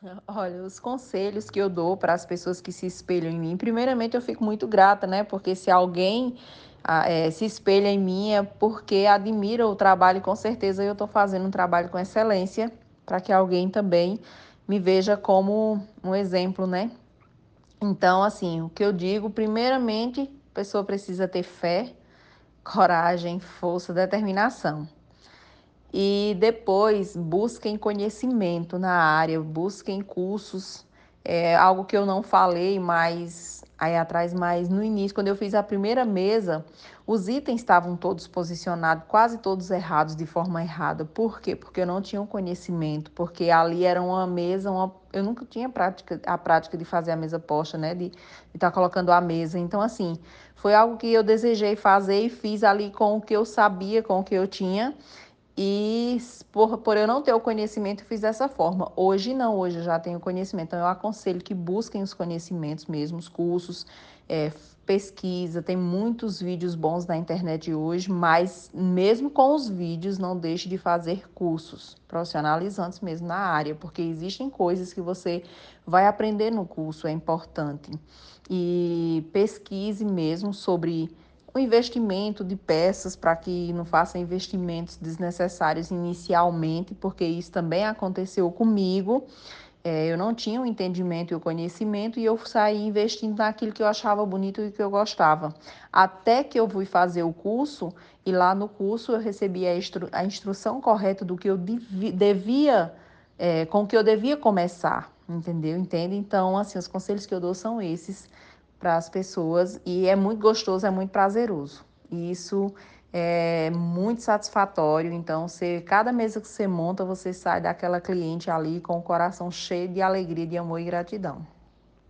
Olha, os conselhos que eu dou para as pessoas que se espelham em mim, primeiramente eu fico muito grata, né? Porque se alguém ah, eh, se espelha em mim é porque admira o trabalho e com certeza eu estou fazendo um trabalho com excelência para que alguém também me veja como um exemplo, né? Então, assim, o que eu digo, primeiramente, a pessoa precisa ter fé, coragem, força, determinação. E depois busquem conhecimento na área, busquem cursos, é algo que eu não falei mais aí atrás, mas no início, quando eu fiz a primeira mesa, os itens estavam todos posicionados, quase todos errados, de forma errada. Por quê? Porque eu não tinha um conhecimento, porque ali era uma mesa, uma... eu nunca tinha prática, a prática de fazer a mesa posta, né? De estar tá colocando a mesa. Então, assim, foi algo que eu desejei fazer e fiz ali com o que eu sabia, com o que eu tinha. E por, por eu não ter o conhecimento, eu fiz dessa forma. Hoje não, hoje eu já tenho conhecimento. Então, eu aconselho que busquem os conhecimentos mesmo, os cursos, é, pesquisa. Tem muitos vídeos bons na internet hoje, mas mesmo com os vídeos, não deixe de fazer cursos profissionalizantes mesmo na área, porque existem coisas que você vai aprender no curso, é importante. E pesquise mesmo sobre o investimento de peças para que não faça investimentos desnecessários inicialmente, porque isso também aconteceu comigo. É, eu não tinha o entendimento e o conhecimento e eu saí investindo naquilo que eu achava bonito e que eu gostava. Até que eu fui fazer o curso e lá no curso eu recebi a, instru a instrução correta do que eu devia, é, com que eu devia começar, entendeu? Entende? Então, assim, os conselhos que eu dou são esses para as pessoas e é muito gostoso, é muito prazeroso. E isso é muito satisfatório. Então, você, cada mesa que você monta, você sai daquela cliente ali com o coração cheio de alegria, de amor e gratidão.